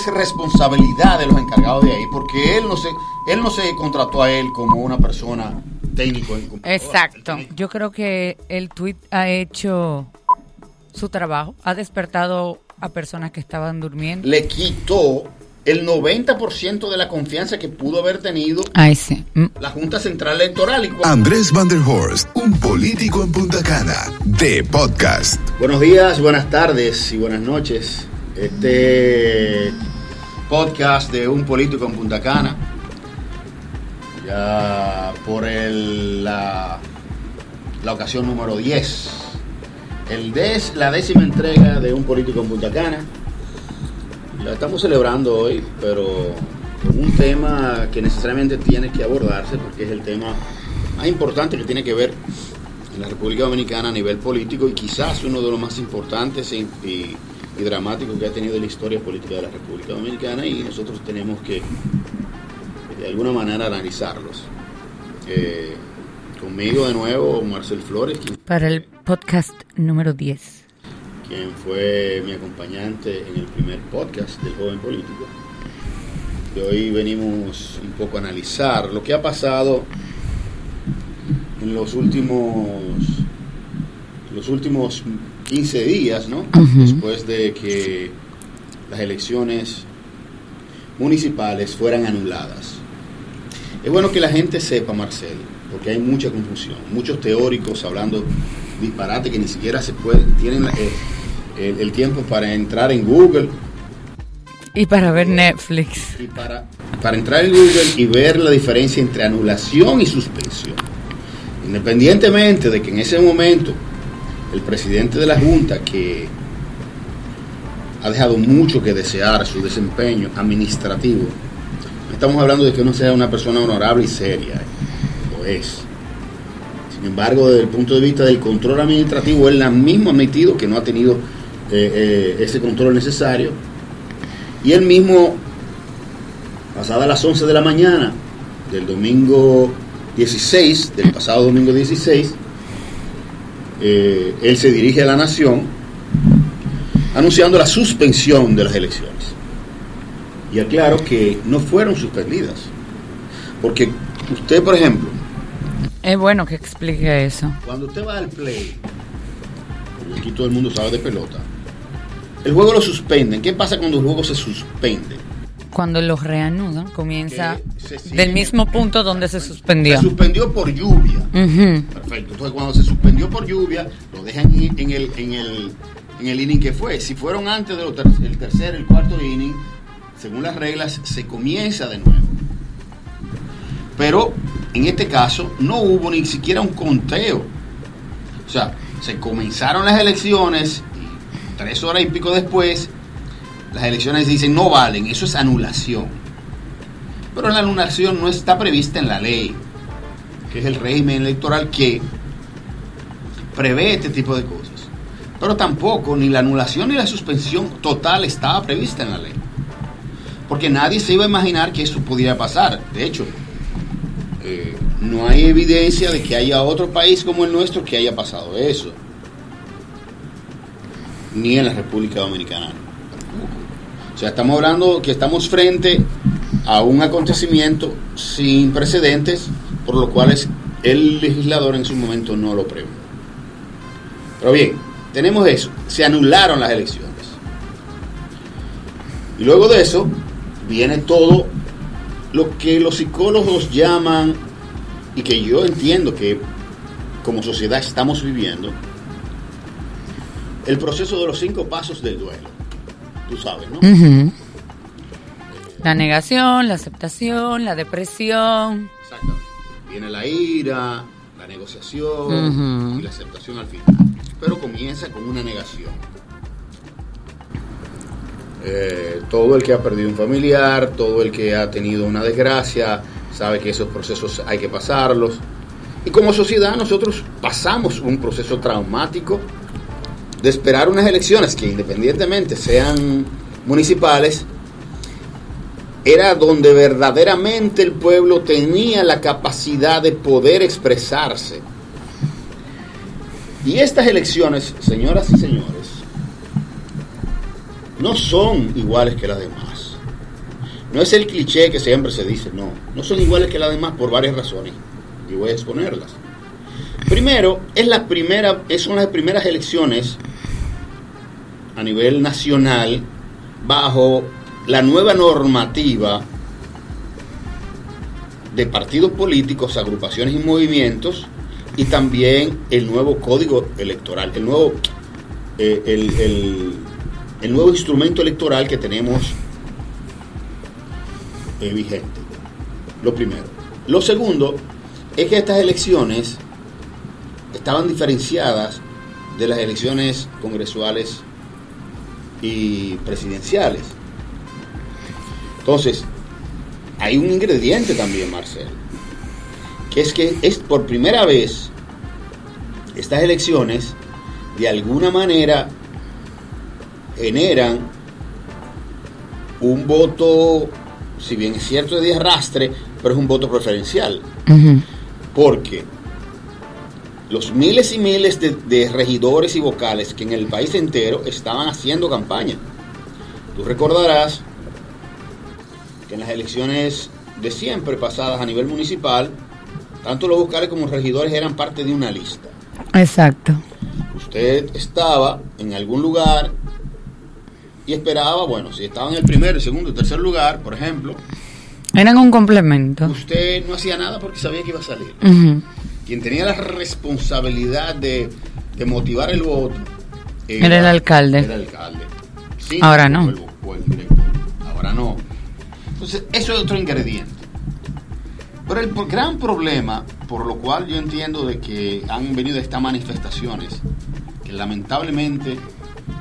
es responsabilidad de los encargados de ahí, porque él no se, él no se contrató a él como una persona técnico en. Exacto. Yo creo que el tweet ha hecho su trabajo, ha despertado a personas que estaban durmiendo. Le quitó el 90% de la confianza que pudo haber tenido Ay, sí. Mm. la Junta Central Electoral. Y Andrés Van der Horst, un político en Punta Cana, de podcast. Buenos días, buenas tardes y buenas noches. Este podcast de un político en Punta Cana. Ya por la, la ocasión número 10. El des, la décima entrega de un político en Punta Cana. La estamos celebrando hoy, pero un tema que necesariamente tiene que abordarse porque es el tema más importante que tiene que ver en la República Dominicana a nivel político y quizás uno de los más importantes y, y- y dramáticos que ha tenido la historia política de la República Dominicana y nosotros tenemos que de alguna manera analizarlos. Eh, conmigo de nuevo Marcel Flores, quien, Para el podcast número 10. quien fue mi acompañante en el primer podcast del joven político. Y hoy venimos un poco a analizar lo que ha pasado en los últimos los últimos 15 días, ¿no? Después de que las elecciones municipales fueran anuladas. Es bueno que la gente sepa, Marcel, porque hay mucha confusión, muchos teóricos hablando disparate que ni siquiera se puede, tienen eh, el, el tiempo para entrar en Google Y para ver Netflix. y para, para entrar en Google y ver la diferencia entre anulación y suspensión. Independientemente de que en ese momento el presidente de la Junta, que ha dejado mucho que desear su desempeño administrativo, estamos hablando de que no sea una persona honorable y seria, lo es. Sin embargo, desde el punto de vista del control administrativo, él ha mismo admitido que no ha tenido eh, eh, ese control necesario y él mismo, pasada las 11 de la mañana del domingo 16, del pasado domingo 16, eh, él se dirige a la nación anunciando la suspensión de las elecciones. Y aclaro que no fueron suspendidas. Porque usted, por ejemplo, Es bueno que explique eso. cuando usted va al play, porque aquí todo el mundo sabe de pelota, el juego lo suspenden. ¿Qué pasa cuando el juego se suspende? Cuando los reanudan, comienza del mismo punto donde se suspendió. Se suspendió por lluvia. Perfecto. Entonces, cuando se suspendió por lluvia, lo dejan en, el, en, el, en el inning que fue. Si fueron antes del el tercer, el cuarto inning, según las reglas, se comienza de nuevo. Pero en este caso no hubo ni siquiera un conteo. O sea, se comenzaron las elecciones y tres horas y pico después, las elecciones dicen no valen. Eso es anulación. Pero la anulación no está prevista en la ley que es el régimen electoral que prevé este tipo de cosas. Pero tampoco ni la anulación ni la suspensión total estaba prevista en la ley. Porque nadie se iba a imaginar que eso pudiera pasar. De hecho, eh, no hay evidencia de que haya otro país como el nuestro que haya pasado eso. Ni en la República Dominicana. O sea, estamos hablando que estamos frente a un acontecimiento sin precedentes, por lo cual el legislador en su momento no lo previó. Pero bien, tenemos eso, se anularon las elecciones. Y luego de eso viene todo lo que los psicólogos llaman, y que yo entiendo que como sociedad estamos viviendo, el proceso de los cinco pasos del duelo. Tú sabes, ¿no? Ujú. La negación, la aceptación, la depresión. Exactamente. Viene la ira, la negociación y la aceptación al final. Pero comienza con una negación. Eh, todo el que ha perdido un familiar, todo el que ha tenido una desgracia, sabe que esos procesos hay que pasarlos. Y como sociedad nosotros pasamos un proceso traumático de esperar unas elecciones que independientemente sean municipales, era donde verdaderamente el pueblo tenía la capacidad de poder expresarse. Y estas elecciones, señoras y señores, no son iguales que las demás. No es el cliché que siempre se dice, no, no son iguales que las demás por varias razones. Y voy a exponerlas. Primero, es la primera, son las primeras elecciones a nivel nacional bajo la nueva normativa de partidos políticos, agrupaciones y movimientos y también el nuevo código electoral, el nuevo, eh, el, nuevo instrumento electoral que tenemos eh, vigente. Lo primero. Lo segundo es que estas elecciones estaban diferenciadas de las elecciones congresuales y presidenciales. Entonces, hay un ingrediente también, Marcel, que es que es por primera vez estas elecciones de alguna manera generan un voto, si bien es cierto de arrastre, pero es un voto preferencial. Porque los miles y miles de, de, regidores y vocales que en el país entero estaban haciendo campaña. Tú recordarás que en las elecciones de siempre pasadas a nivel municipal, tanto los vocales como los regidores eran parte de una lista. Exacto. Usted estaba en algún lugar y esperaba, bueno, si estaba en el primer, el segundo, el tercer lugar, por ejemplo. Eran un complemento. Usted no hacía nada porque sabía que iba a salir. Quien tenía la responsabilidad de, motivar el voto era, el alcalde. Era el alcalde. Ahora no. Ahora no. Entonces, eso es otro ingrediente. Pero el gran problema, por lo cual yo entiendo de que han venido estas manifestaciones, que lamentablemente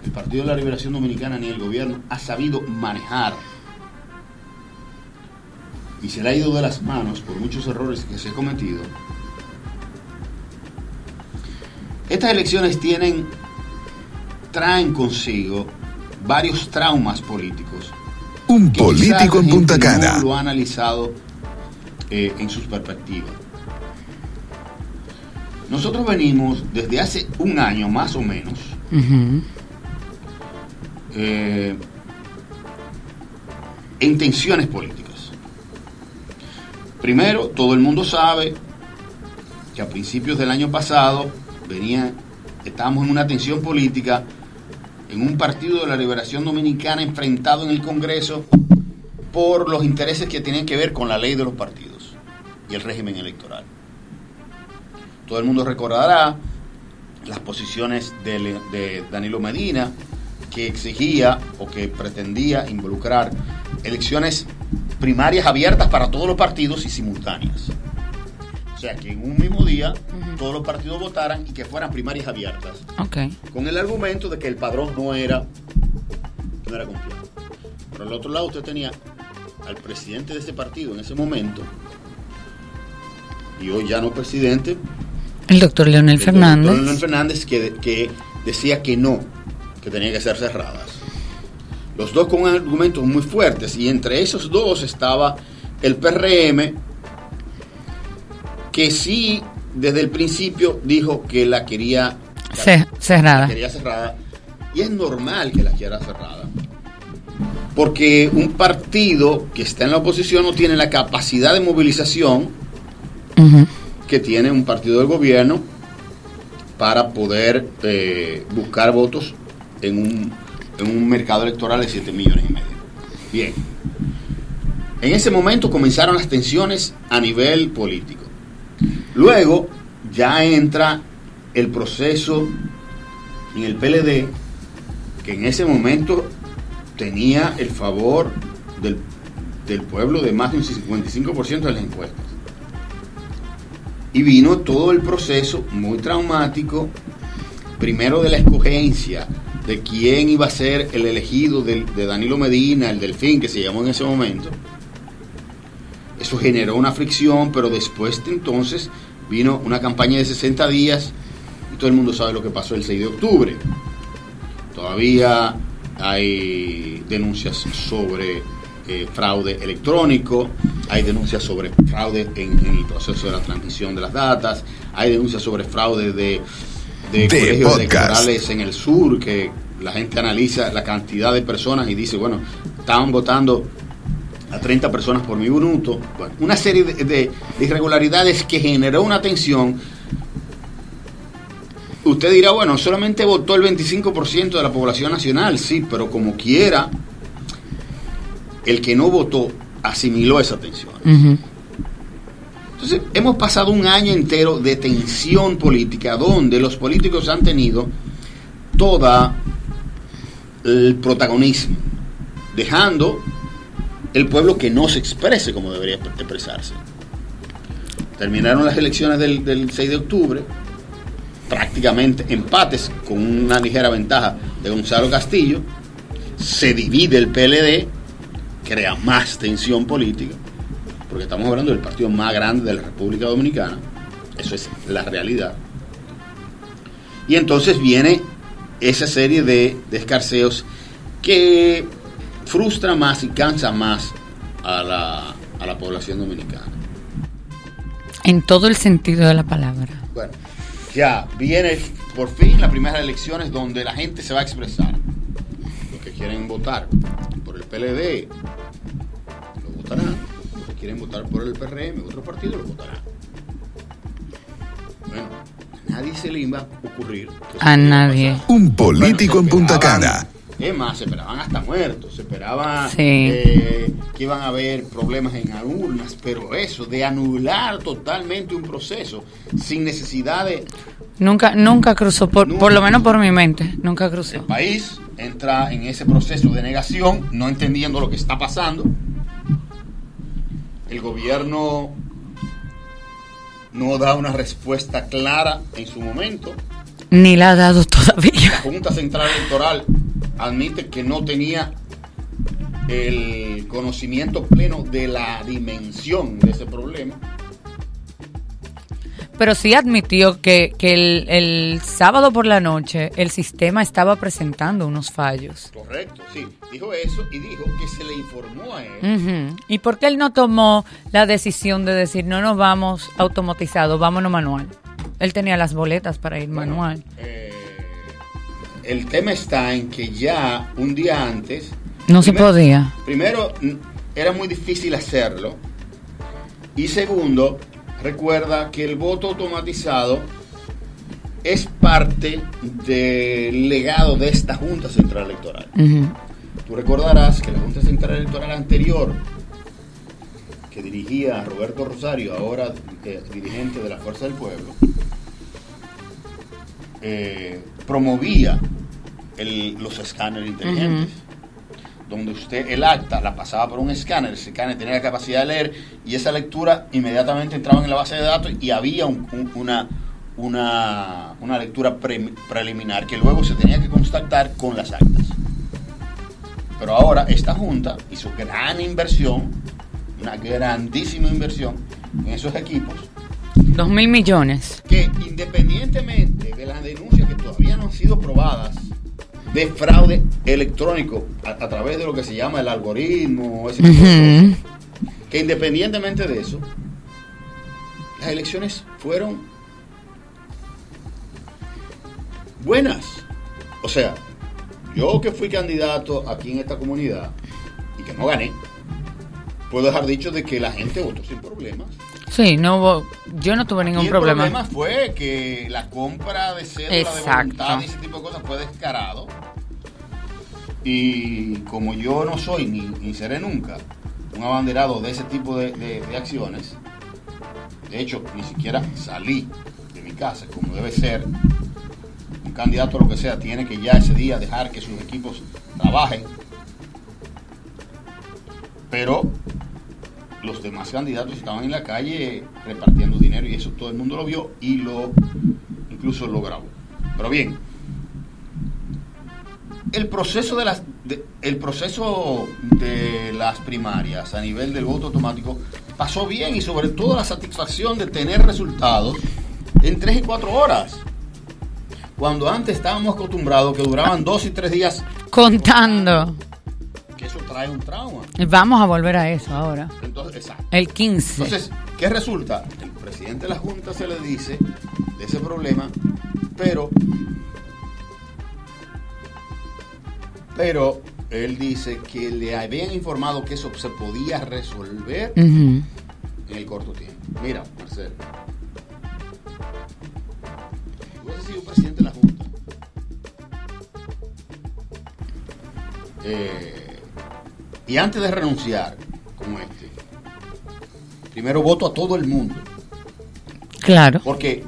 el Partido de la Liberación Dominicana ni el gobierno ha sabido manejar y se le ha ido de las manos por muchos errores que se han cometido. Estas elecciones tienen, traen consigo varios traumas políticos un político en Punta Cana. lo ha analizado eh, en sus perspectivas. Nosotros venimos desde hace un año más o menos eh, en tensiones políticas. Primero, todo el mundo sabe que a principios del año pasado venía, estábamos en una tensión política en un partido de la liberación dominicana enfrentado en el Congreso por los intereses que tienen que ver con la ley de los partidos y el régimen electoral. Todo el mundo recordará las posiciones de, Danilo Medina, que exigía o que pretendía involucrar elecciones primarias abiertas para todos los partidos y simultáneas. O sea, que en un mismo día todos los partidos votaran y que fueran primarias abiertas. Con el argumento de que el padrón no era, no era confiable. Por el otro lado, usted tenía al presidente de ese partido en ese momento, y hoy ya no presidente. El doctor Leonel Fernández. El Leonel Fernández que, que decía que no, que tenía que ser cerradas. Los dos con argumentos muy fuertes, y entre esos dos estaba el PRM, que sí desde el principio dijo que la quería cerrada. quería cerrada. Y es normal que la quiera cerrada. Porque un partido que está en la oposición no tiene la capacidad de movilización que tiene un partido del gobierno para poder eh, buscar votos en un, en un mercado electoral de 7 millones y medio. Bien. En ese momento comenzaron las tensiones a nivel político. Luego ya entra el proceso en el PLD, que en ese momento tenía el favor del, pueblo de más de un 55% de las encuestas. Y vino todo el proceso muy traumático, primero de la escogencia, de quién iba a ser el elegido de, de Danilo Medina, el delfín que se llamó en ese momento. Eso generó una fricción, pero después de entonces vino una campaña de 60 días y todo el mundo sabe lo que pasó el 6 de octubre. Todavía hay denuncias sobre eh, fraude electrónico, hay denuncias sobre fraude en, el proceso de la transmisión de las datas, hay denuncias sobre fraude de, de, colegios electorales en el sur que la gente analiza la cantidad de personas y dice, bueno, estaban votando a 30 personas por minuto. Bueno, una serie de, de irregularidades que generó una tensión. Usted dirá, bueno, solamente votó el 25% de la población nacional, sí, pero como quiera, el que no votó asimiló esa tensión. Entonces, hemos pasado un año entero de tensión política donde los políticos han tenido toda el protagonismo, dejando el pueblo que no se exprese como debería expresarse. Terminaron las elecciones del, del 6 de octubre, prácticamente empates con una ligera ventaja de Gonzalo Castillo, se divide el PLD, crea más tensión política, porque estamos hablando del partido más grande de la República Dominicana, eso es la realidad. Y entonces viene esa serie de, de escarceos que frustra más y cansa más a la, a la población dominicana. En todo el sentido de la palabra. Bueno, ya viene por fin las primeras elecciones donde la gente se va a expresar. Los que quieren votar por el PLD lo votarán. Los que quieren votar por el PRM, otro partido, lo votarán. Bueno, a nadie se le iba a ocurrir. A nadie. Un político Bueno, en Punta Cana. Es más, se esperaban hasta muertos, se esperaban Sí. eh, que iban a haber problemas en urnas, pero eso de anular totalmente un proceso sin necesidad de... Nunca, nunca cruzó, por, Nunca. por lo menos por mi mente, nunca El cruzó. país entra en ese proceso de negación, no entendiendo lo que está pasando. El gobierno no da una respuesta clara en su momento. Ni la ha dado todavía. La Junta Central Electoral admite que no tenía el conocimiento pleno de la dimensión de ese problema. Pero sí admitió que, que el, el sábado por la noche el sistema estaba presentando unos fallos. Correcto, sí. Dijo eso y dijo que se le informó a él. ¿Y por qué él no tomó la decisión de decir no nos vamos automatizado, vámonos manual? Él tenía las boletas para ir Bueno, manual. eh, el tema está en que ya un día antes... No se primero- podía. Primero, era muy difícil hacerlo. Y segundo, recuerda que el voto automatizado es parte del legado de esta Junta Central Electoral. Tú recordarás que la Junta Central Electoral anterior, que dirigía a Roberto Rosario, ahora eh, dirigente de la Fuerza del Pueblo, eh, promovía el- los escáneres inteligentes. Donde usted el acta la pasaba por un escáner, ese escáner tenía la capacidad de leer y esa lectura inmediatamente entraba en la base de datos y había un- un- una, una, una lectura pre- preliminar que luego se tenía que constatar con las actas. Pero ahora esta Junta hizo gran inversión, una grandísima inversión en esos equipos, Dos mil millones. que independientemente de las denuncias que todavía no han sido probadas de fraude electrónico a, a través de lo que se llama el algoritmo, ese tipo de cosas, que independientemente de eso, las elecciones fueron buenas. O sea, yo que fui candidato aquí en esta comunidad y que no gané, puedo dejar dicho de que la gente votó sin problemas. Sí, no hubo, yo no tuve ningún y el problema. problema fue que la compra de cédula de Exacto. voluntad y ese tipo de cosas fue descarado. Y como yo no soy ni, ni seré nunca un abanderado de ese tipo de, de- de acciones, de hecho ni siquiera salí de mi casa como debe ser. Un candidato a lo que sea tiene que ya ese día dejar que sus equipos trabajen. Pero los demás candidatos estaban en la calle repartiendo dinero y eso todo el mundo lo vio y lo incluso lo grabó. Pero bien, el proceso de las de- el proceso de las primarias a nivel del voto automático pasó bien y sobre todo la satisfacción de tener resultados en 3 y 4 horas. Cuando antes estábamos acostumbrados que duraban dos y tres días, Contando. que eso trae un trauma. Vamos a volver a eso ahora. Entonces, exacto. El 15. Entonces, ¿qué resulta? El presidente de la Junta se le dice de ese problema, pero Pero él dice que le habían informado que eso se podía resolver en el corto tiempo. Mira, Marcelo. Sido presidente de la Junta. Eh, y antes de renunciar, como este, primero voto a todo el mundo. Claro. Porque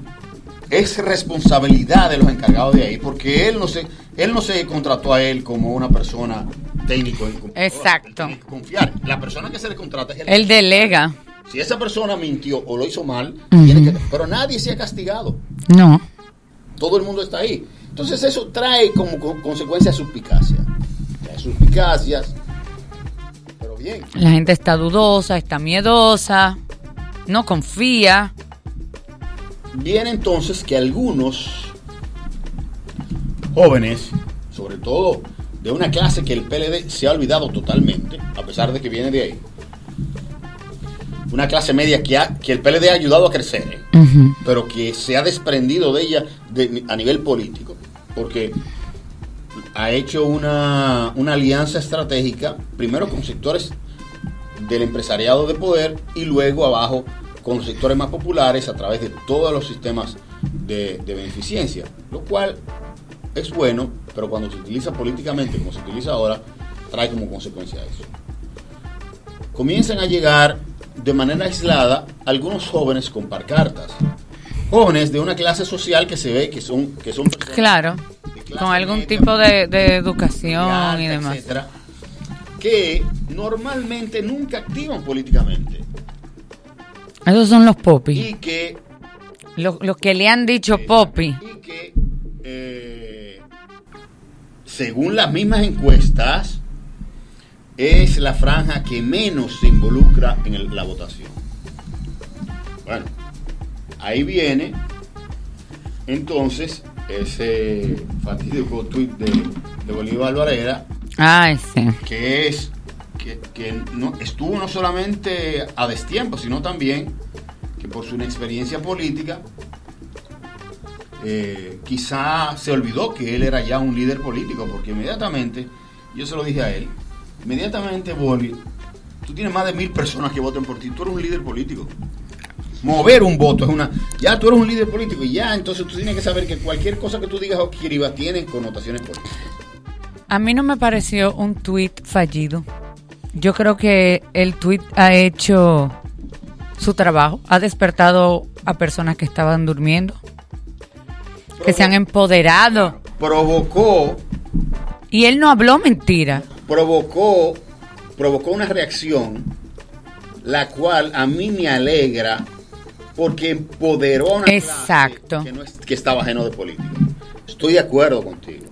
es responsabilidad de los encargados de ahí, porque él no se, él no se contrató a él como una persona técnico en. Exacto. Él confiar. La persona que se le contrata es el Él delega. si esa persona mintió o lo hizo mal, Ujú. tiene que, pero nadie se ha castigado. No. Todo el mundo está ahí. Entonces eso trae como co- consecuencia suspicacia. Trae suspicacias. La gente está dudosa, está miedosa, no confía. Viene entonces que algunos jóvenes, sobre todo de una clase que el PLD se ha olvidado totalmente, a pesar de que viene de ahí, una clase media que, ha- que el PLD ha ayudado a crecer, ¿eh? Pero que se ha desprendido de ella de- a nivel político, porque ha hecho una, una alianza estratégica, primero con sectores del empresariado de poder y luego abajo con los sectores más populares a través de todos los sistemas de, de beneficencia, lo cual es bueno, pero cuando se utiliza políticamente como se utiliza ahora, trae como consecuencia eso. Comienzan a llegar de manera aislada algunos jóvenes con parcartas, jóvenes de una clase social que se ve que son, que son personas Claro. Con algún media, tipo de, de educación alta, y demás. etcétera, que normalmente nunca activan políticamente Esos son los popis. y que Los, los que le han dicho popi. y que eh, según las mismas encuestas es la franja que menos se involucra en el- la votación. Bueno, ahí viene entonces ese fatídico tuit de, de Bolívar Varela Ay, sí. que es que, que no, estuvo no solamente a destiempo, sino también que por su inexperiencia política eh, quizá se olvidó que él era ya un líder político, porque inmediatamente, yo se lo dije a él, inmediatamente Boli, tú tienes más de mil personas que voten por ti, tú eres un líder político. Mover un voto es una. Ya tú eres un líder político y ya, entonces tú tienes que saber que cualquier cosa que tú digas o escribas tiene connotaciones políticas. A mí no me pareció un tweet fallido. Yo creo que el tweet ha hecho su trabajo, ha despertado a personas que estaban durmiendo, que se han empoderado. Provocó Y él no habló mentira. provocó, provocó una reacción, la cual a mí me alegra porque empoderó a una clase Exacto. que, no es- que estaba ajeno de política. Estoy de acuerdo contigo.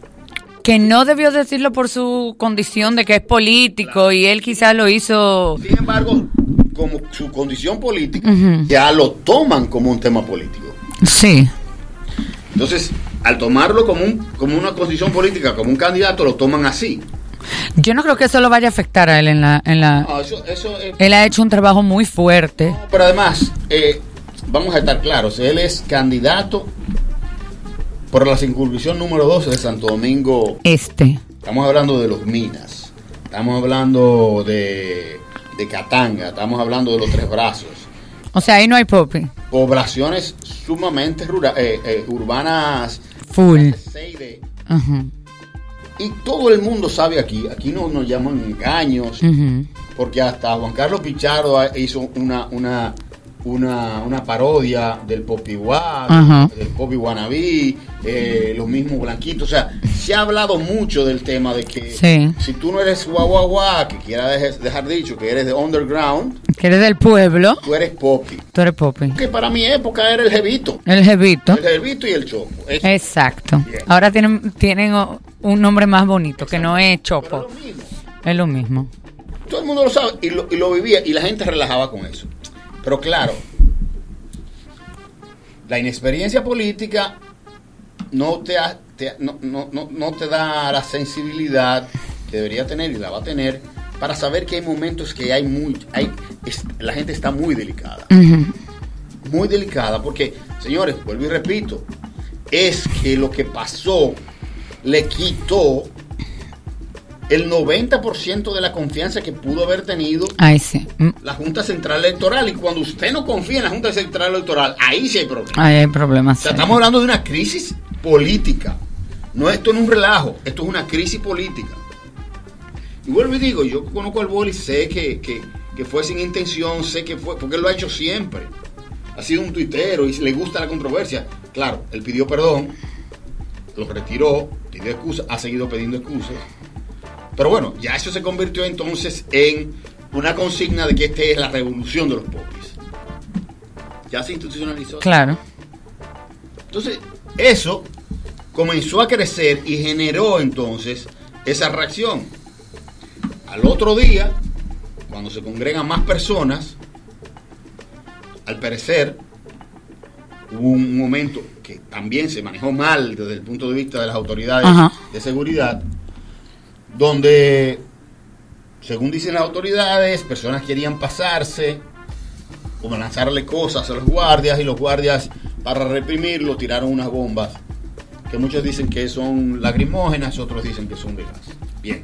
Que no debió decirlo por su condición de que es político y él quizás lo hizo. Sin embargo, como su condición política, ya lo toman como un tema político. Sí. Entonces, al tomarlo como, un, como una condición política, como un candidato, lo toman así. Yo no creo que eso lo vaya a afectar a él en la. En la No, eso, eso es- él ha hecho un trabajo muy fuerte. No, pero además, eh, vamos a estar claros, él es candidato por la circunscripción número 12 de Santo Domingo. Este. Estamos hablando de los Minas, estamos hablando de, de Catanga, estamos hablando de los Tres Brazos. O sea, ahí no hay popi. Poblaciones sumamente rura- eh, eh, urbanas. Full. clase 6D. Ajá. Y todo el mundo sabe aquí, aquí no nos llaman engaños, porque hasta Juan Carlos Pichardo ha- hizo una, una, una, una parodia del Popi Guá, Ajá. del Popi Guanabí, eh, los mismos blanquitos. O sea, se ha hablado mucho del tema de que Sí. si tú no eres guau, que quiera dejar dicho que eres de underground, Que eres del pueblo. tú eres Popi. Tú eres popi. Que para mi época era el jevito. El jevito. El jevito y el chopo. Exacto. Ahora tienen, tienen un nombre más bonito, que no es pero Chopo. es lo mismo. Es lo mismo. Todo el mundo lo sabe y lo, y lo vivía y la gente relajaba con eso. Pero claro, la inexperiencia política no te, ha- te- no, no- no- no te da la sensibilidad que debería tener y la va a tener para saber que hay momentos que hay muy, hay, es- la gente está muy delicada, muy delicada porque, señores, vuelvo y repito, es que lo que pasó le quitó el 90% de la confianza que pudo haber tenido Ay, sí. Mm, la Junta Central Electoral. Y cuando usted no confía en la Junta Central Electoral, ahí sí hay problema. Ahí hay problemas. O sea, estamos hablando de una crisis política. No, esto es un relajo, esto es una crisis política. Y vuelvo y digo, yo conozco al Boli, sé que, que, que fue sin intención, sé que fue, porque él lo ha hecho siempre. Ha sido un tuitero y le gusta la controversia. Claro, él pidió perdón, lo retiró, pidió excusas, ha seguido pidiendo excusas. Pero bueno, ya eso se convirtió entonces en una consigna de que esta es la revolución de los popis. Ya se institucionalizó. Claro. Entonces, eso comenzó a crecer y generó entonces esa reacción. Al otro día, cuando se congregan más personas, al parecer hubo un momento que también se manejó mal desde el punto de vista de las autoridades Ajá. de seguridad, donde, según dicen las autoridades, personas querían pasarse, como lanzarle cosas a los guardias y los guardias para reprimirlo tiraron unas bombas que muchos dicen que son lacrimógenas, otros dicen que son de gas. Bien.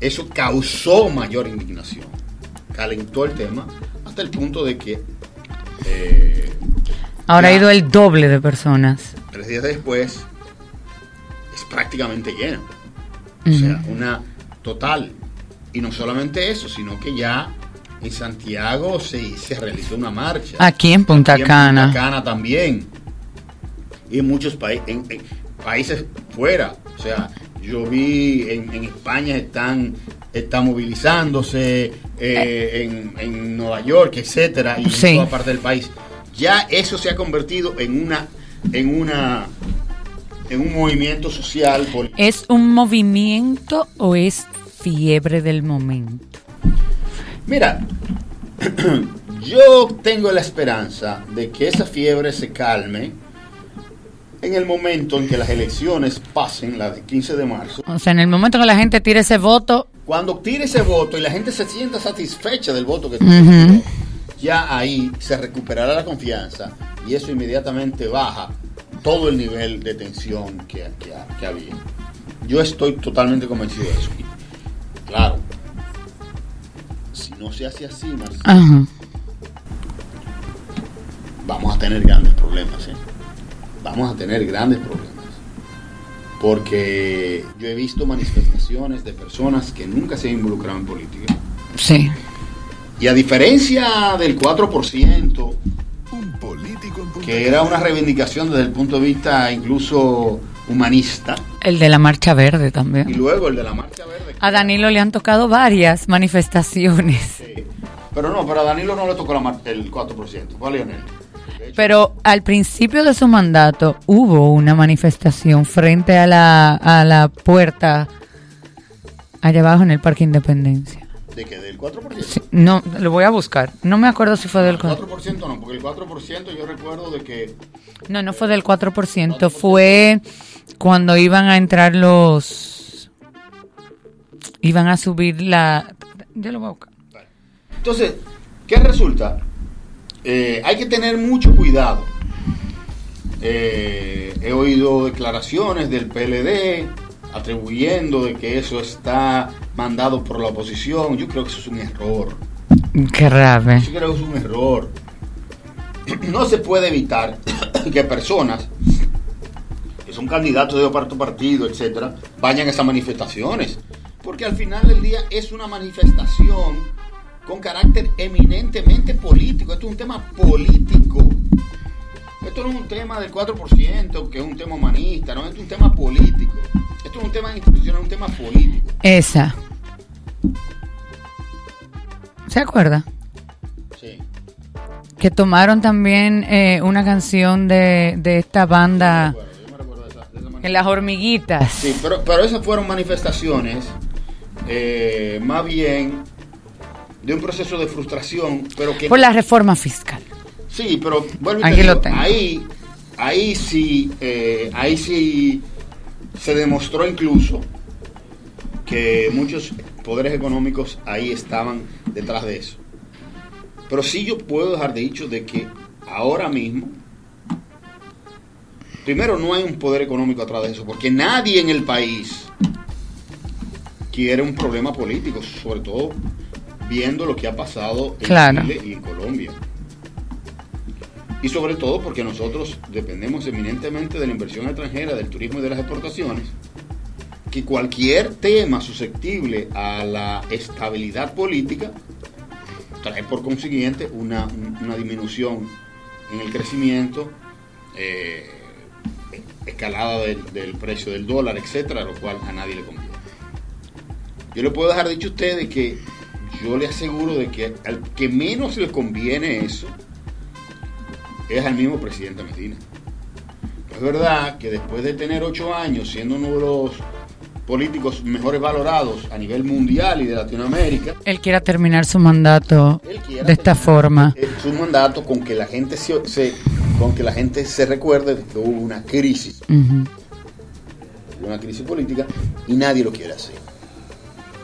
Eso causó mayor indignación, calentó el tema hasta el punto de que eh, Ahora ha ido el doble de personas. tres días después es prácticamente lleno. O sea, una total. Y no solamente eso, sino que ya en Santiago se, se realizó una marcha. Aquí en Punta Aquí en Cana. Punta Cana también. Y en muchos países, en, en países fuera. O sea, yo vi en, en España están, están movilizándose, eh, en, en Nueva York, etcétera, y Sí. en toda parte del país. Ya eso se ha convertido en una, en una, en un movimiento social. ¿Es un movimiento o es fiebre del momento? Mira, yo tengo la esperanza de que esa fiebre se calme en el momento en que las elecciones pasen, la de 15 de marzo. O sea, en el momento que la gente tire ese voto, Cuando tire ese voto y la gente se sienta satisfecha del voto que tiró, ya ahí se recuperará la confianza y eso inmediatamente baja todo el nivel de tensión que, que, que había. Yo estoy totalmente convencido de eso. Claro, si no se hace así, Marcelo, ajá, vamos a tener grandes problemas. ¿eh? Vamos a tener grandes problemas. Porque yo he visto manifestaciones de personas que nunca se han involucrado en política. sí. Y a diferencia del 4%, que era una reivindicación desde el punto de vista incluso humanista, El de la Marcha Verde y también. luego el de la Marcha Verde. A Danilo le han tocado varias manifestaciones. Sí. Pero no, pero a Danilo no le tocó la el 4%, fue a hecho, Pero al principio de su mandato hubo una manifestación frente a la, a la puerta allá abajo en el Parque Independencia. ¿De qué? ¿Del 4%? Sí, no, lo voy a buscar. No me acuerdo si fue del El 4%. 4% no, porque el 4% yo recuerdo de que No, no fue del 4%. Fue cuando iban a entrar los... Iban a subir la... Yo lo voy a buscar. Entonces, ¿qué resulta? Eh, hay que tener mucho cuidado. Eh, he oído declaraciones del PLD atribuyendo de que eso está mandado por la oposición. Yo creo que eso es un error. Qué grave. Yo creo que es un error. No se puede evitar que personas que son candidatos de otro partido, etcétera, vayan a esas manifestaciones. Porque al final del día es una manifestación con carácter eminentemente político. Esto es un tema político. Esto no es un tema del 4%, que es un tema humanista, no, esto es un tema político. Esto es un tema institucional, un tema político. Esa. ¿Se acuerda? Sí. Que tomaron también eh, una canción de, de esta banda, yo me recuerdo de esa- de esa manifestación. en las hormiguitas. Sí, pero, pero esas fueron manifestaciones eh, más bien de un proceso de frustración, pero que... Por la reforma fiscal. Sí, pero vuelvo te Aquí lo digo, tengo. ahí, ahí sí, eh, ahí sí se demostró incluso que muchos poderes económicos ahí estaban detrás de eso. Pero sí yo puedo dejar de dicho de que ahora mismo, primero no hay un poder económico atrás de eso, porque nadie en el país quiere un problema político, sobre todo viendo lo que ha pasado en Claro. Chile y en Colombia. Y sobre todo porque nosotros dependemos eminentemente de la inversión extranjera, del turismo y de las exportaciones, que cualquier tema susceptible a la estabilidad política trae por consiguiente una, una disminución en el crecimiento, eh, escalada del, del precio del dólar, etcétera, lo cual a nadie le conviene. Yo le puedo dejar dicho a ustedes que yo le aseguro de que al que menos le conviene eso es al mismo presidente Medina. Es verdad que después de tener ocho años siendo uno de los políticos mejores valorados a nivel mundial y de Latinoamérica, Él quiera terminar su mandato de esta forma. eh, su mandato con que la gente se, se- con que la gente se recuerde de que hubo una crisis, Ujú. una crisis política y nadie lo quiere hacer.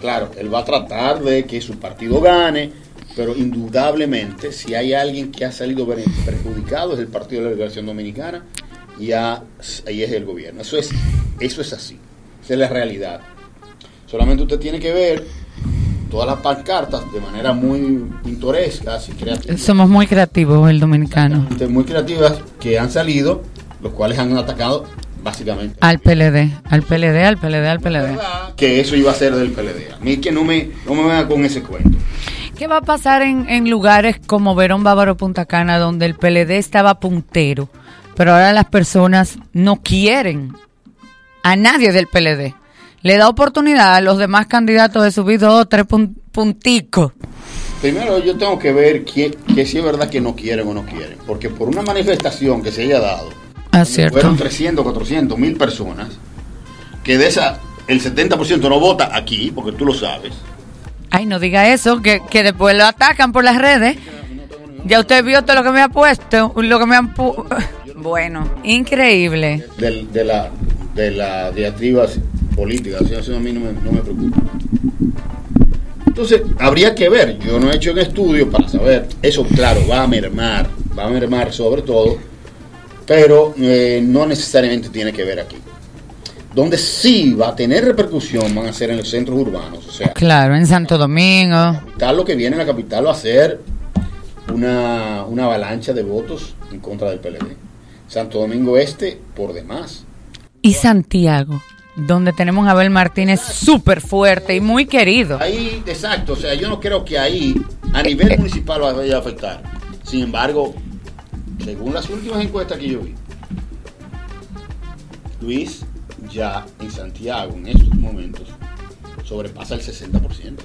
Claro, él va a tratar de que su partido gane, pero indudablemente si hay alguien que ha salido perjudicado es el Partido de la Liberación Dominicana y a- ahí es el gobierno. Eso es, eso es así, esa es la realidad. Solamente usted tiene que ver todas las pancartas de manera muy pintoresca y creativa. Somos muy creativos el dominicano. muy creativas que han salido, los cuales han atacado básicamente. Al PLD, al PLD, al PLD, al PLD. Que eso iba a ser del PLD. A mí que no me, no me venga con ese cuento. ¿Qué va a pasar en, en lugares como Verón Bávaro Punta Cana, donde el PLD estaba puntero, pero ahora las personas no quieren a nadie del PLD? Le da oportunidad a los demás candidatos de subir dos o tres pun- punticos. Primero yo tengo que ver que si es verdad que no quieren o no quieren. Porque por una manifestación que se haya dado, Ah, fueron 300, 400 mil personas, que de esa el 70% no vota aquí, porque tú lo sabes. Ay, no diga eso, que, que después lo atacan por las redes. Ya usted vio todo lo que me ha puesto, lo que me han pu- Bueno, increíble. de, la, de la diatriba política. O sea, eso a mí no me, no me preocupa. Entonces, habría que ver. Yo no he hecho un estudio para saber. Eso, claro, va a mermar. Va a mermar sobre todo. Pero eh, no necesariamente tiene que ver aquí. Donde sí va a tener repercusión van a ser en los centros urbanos. O sea, Claro, en Santo Domingo. capital, lo que viene en la capital va a ser una, una avalancha de votos en contra del PLD. Santo Domingo Este, por demás. Y Santiago, donde tenemos a Abel Martínez súper fuerte y muy querido. Ahí, exacto, o sea, yo no creo que ahí a nivel municipal vaya a afectar. Sin embargo, según las últimas encuestas que yo vi, Luis ya en Santiago en estos momentos sobrepasa el 60%.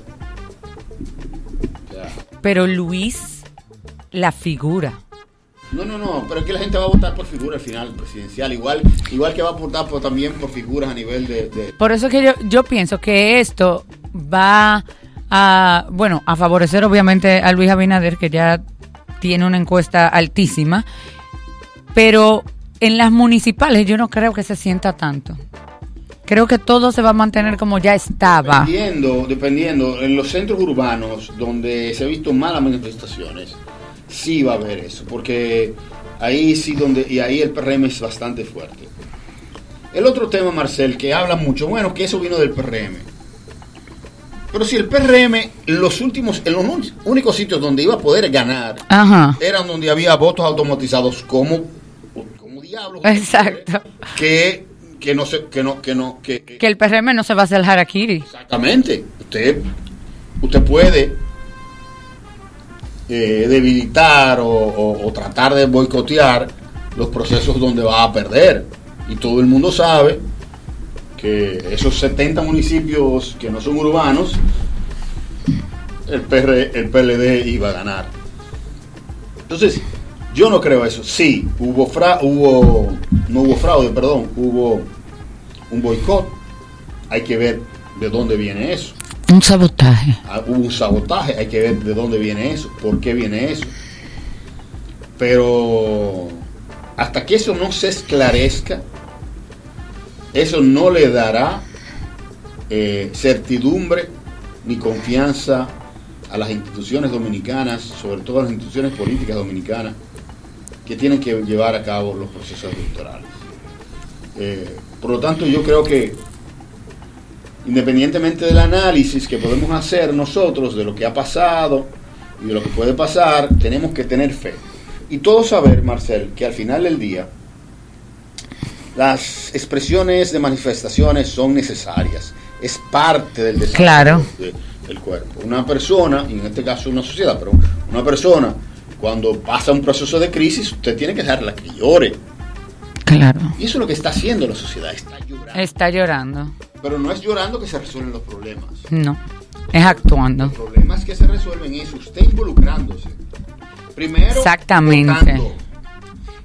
O sea, Pero Luis, la figura. no, no, no, pero es que la gente va a votar por figura al final presidencial, igual, igual que va a votar por- también por figuras a nivel de, de- Por eso es que yo, yo pienso que esto va a, bueno, a favorecer obviamente a Luis Abinader, que ya tiene una encuesta altísima, pero en las municipales yo no creo que se sienta tanto. Creo que todo se va a mantener como ya estaba. Dependiendo, dependiendo, en los centros urbanos donde se ha visto malas manifestaciones, sí va a haber eso, porque ahí sí donde, y ahí el PRM es bastante fuerte. El otro tema, Marcel, que habla mucho, bueno, que eso vino del PRM. Pero si el PRM, los últimos, en los ún- únicos sitios donde iba a poder ganar, Ajá. eran donde había votos automatizados como diablos. Exacto. Que, que no se, que no, que no, que, que- Que el PRM no se va a hacer harakiri. Exactamente. Usted, usted puede eh, debilitar o, o- o tratar de boicotear los procesos donde va a perder. Y todo el mundo sabe que esos 70 municipios que no son urbanos, el, PR, el PLD iba a ganar. Entonces, yo no creo eso. Sí, hubo, fra hubo no hubo fraude, perdón, hubo un boicot. Hay que ver de dónde viene eso. Un sabotaje. Ah, Hubo un sabotaje, hay que ver de dónde viene eso, por qué viene eso. Pero hasta que eso no se esclarezca, eso no le dará eh, certidumbre ni confianza a las instituciones dominicanas, sobre todo a las instituciones políticas dominicanas, que tienen que llevar a cabo los procesos electorales. Eh, por lo tanto, yo creo que independientemente del análisis que podemos hacer nosotros de lo que ha pasado y de lo que puede pasar, tenemos que tener fe. Y todos saber, Marcel, que al final del día las expresiones de manifestaciones son necesarias, es parte del desarrollo Claro. de- del cuerpo. Una persona, y en este caso una sociedad, pero una persona, cuando pasa un proceso de crisis, usted tiene que dejarla que llore. Claro. Y eso es lo que está haciendo la sociedad, está llorando. Está llorando. Pero no es llorando que se resuelven los problemas. No. Es actuando. Los problemas que se resuelven es usted involucrándose. Primero, Exactamente. votando.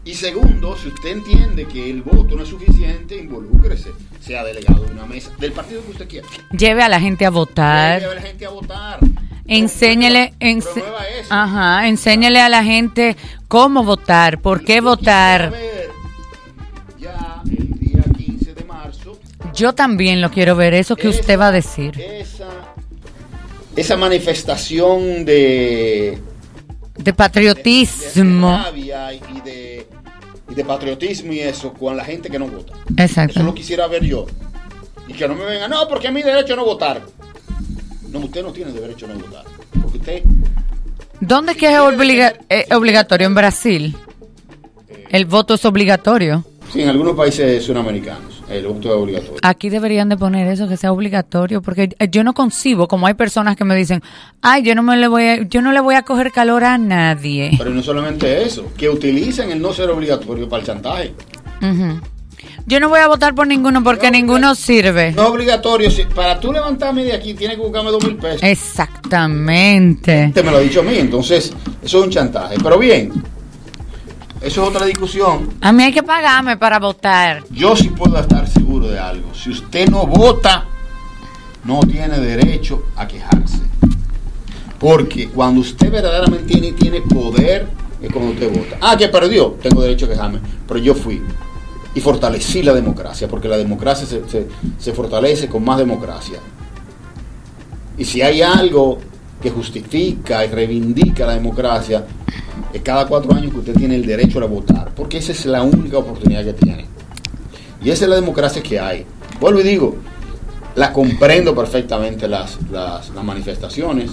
Y segundo, si usted entiende que el voto no es suficiente, involúcrese. Sea delegado de una mesa, del partido que usted quiera. Lleve a la gente a Lleve votar. a la gente a votar. Enséñele, ense- ajá, enséñele a la gente cómo votar, por qué votar. ver Ya el día 15 de marzo, Yo también lo quiero ver, eso que usted va a decir. esa, esa manifestación de, De de patriotismo. rabia y de, de patriotismo y eso con la gente que no vota. Eso lo Exacto. quisiera ver yo. Y que no me venga, no, porque a mi derecho a no votar. No, usted no tiene derecho a no votar. Porque usted, ¿Dónde es que es obliga- eh, obligatorio? En Brasil. El voto es obligatorio. Sí, en algunos países sudamericanos, el voto es obligatorio. Aquí deberían de poner eso, que sea obligatorio, porque yo no concibo, como hay personas que me dicen, ay, yo no me le voy a, yo no le voy a coger calor a nadie. Pero no solamente eso, que utilicen el no ser obligatorio para el chantaje. Ujú. Yo no voy a votar por ninguno porque No, ninguno no. sirve. No es obligatorio, si- para tú levantarme de aquí tienes que buscarme dos mil pesos. Exactamente. Este me lo ha dicho a mí, entonces eso es un chantaje. Pero bien, eso es otra discusión. A mí hay que pagarme para votar. Yo sí puedo estar seguro de algo. Si usted no vota, no tiene derecho a quejarse. Porque cuando usted verdaderamente tiene, tiene poder, es cuando usted vota. Ah, que perdió, tengo derecho a quejarme. Pero yo fui y fortalecí la democracia, porque la democracia se, se- se fortalece con más democracia. Y si hay algo que justifica y reivindica la democracia, es cada cuatro años que usted tiene el derecho a votar, porque esa es la única oportunidad que tiene. Y esa es la democracia que hay. Vuelvo y digo, la comprendo perfectamente las, las, las manifestaciones.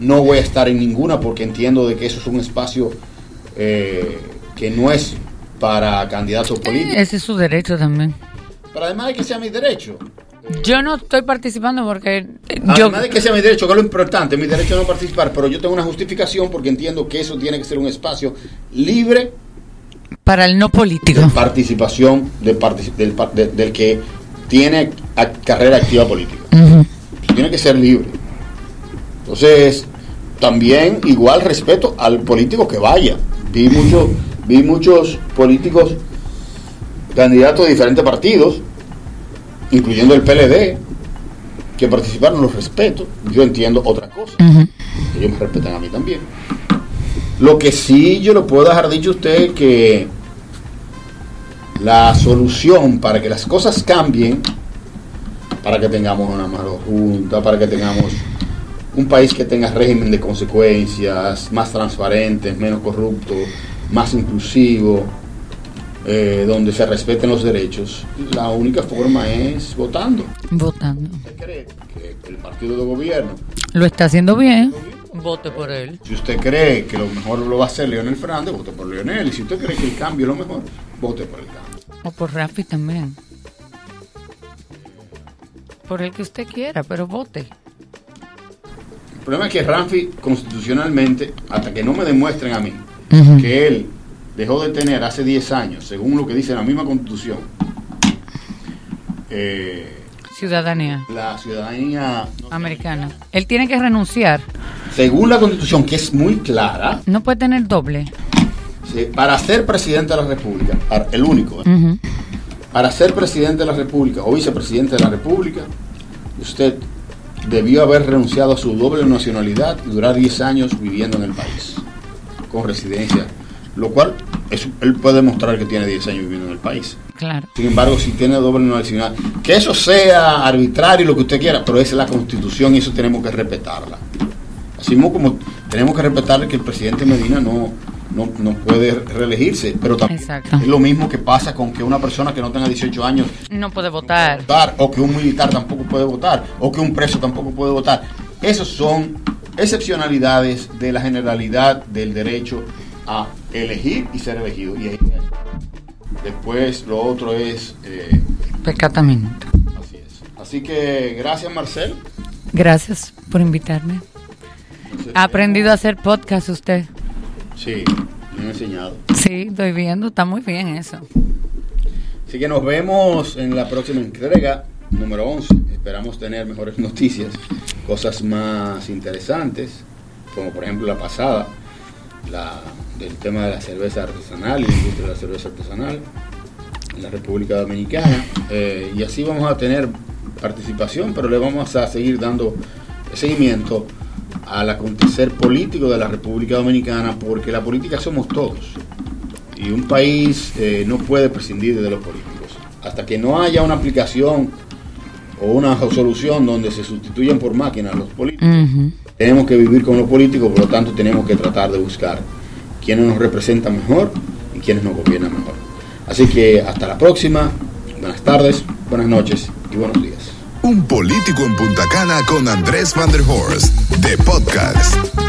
No voy a estar en ninguna porque entiendo de que eso es un espacio eh, que no es para candidatos políticos. Ese es su derecho también. Pero además de que sea mi derecho. Yo no estoy participando porque eh, yo Además de que sea mi derecho, que es lo importante, mi derecho a no participar, pero yo tengo una justificación porque entiendo que eso tiene que ser un espacio libre para el no político. de participación de del, de- del que tiene carrera activa política. Tiene que ser libre. Entonces, también igual respeto al político que vaya. Vi, mucho, vi muchos políticos candidatos de diferentes partidos, incluyendo el PLD, que participaron, los respeto. Yo entiendo otra cosa ellos me respetan a mí también. Lo que sí yo lo puedo dejar dicho a usted que la solución para que las cosas cambien, para que tengamos una mejor junta, para que tengamos un país que tenga régimen de consecuencias, más transparente, menos corrupto, más inclusivo, eh, donde se respeten los derechos, la única forma es votando. Votando. ¿Usted cree que el partido de gobierno Lo está haciendo bien. Vote por él. Si usted cree que lo mejor lo va a hacer Leonel Fernández, vote por Leonel. Y si usted cree que el cambio es lo mejor, vote por el cambio. O por Rafi también. Por el que usted quiera, pero vote. El problema es que Ramfi, constitucionalmente, hasta que no me demuestren a mí que él dejó de tener hace 10 años, según lo que dice la misma constitución, eh, Ciudadanía la ciudadanía, americana. Él tiene que renunciar. según la constitución, que es muy clara, No puede tener doble. para ser presidente de la República, el único, ¿eh? Para ser presidente de la República o vicepresidente de la República, usted debió haber renunciado a su doble nacionalidad y durar 10 años viviendo en el país, con residencia, lo cual es- él puede demostrar que tiene 10 años viviendo en el país. Claro. Sin embargo, si tiene doble nacionalidad, que eso sea arbitrario, lo que usted quiera, pero esa es la constitución y eso tenemos que respetarla. Así mismo como tenemos que respetar que el presidente Medina no, no, no puede reelegirse. Pero también Exacto. es lo mismo que pasa con que una persona que no tenga 18 años No puede votar. votar, o que un militar tampoco puede votar, o que un preso tampoco puede votar. Esos son excepcionalidades de la generalidad del derecho a elegir y ser elegido. Y ahí- después lo otro es... eh, así es. Así que gracias Marcel. Gracias por invitarme. Ha aprendido a hacer podcast usted. Sí, me han enseñado. Sí, estoy viendo, está muy bien eso. Así que nos vemos en la próxima entrega número 11. Esperamos tener mejores noticias, cosas más interesantes, como por ejemplo la pasada, la, del tema de la cerveza artesanal y la industria de la cerveza artesanal en la República Dominicana. Eh, y así vamos a tener participación, pero le vamos a seguir dando seguimiento al acontecer político de la República Dominicana, porque la política somos todos. Y un país eh, no puede prescindir de los políticos. Hasta que no haya una aplicación o una solución donde se sustituyan por máquinas los políticos, tenemos que vivir con los políticos, por lo tanto tenemos que tratar de buscar quiénes nos representan mejor y quiénes nos gobiernan mejor. Así que hasta la próxima, buenas tardes, buenas noches y buenos días. Un político en Punta Cana con Andrés Van der Horst, de podcast.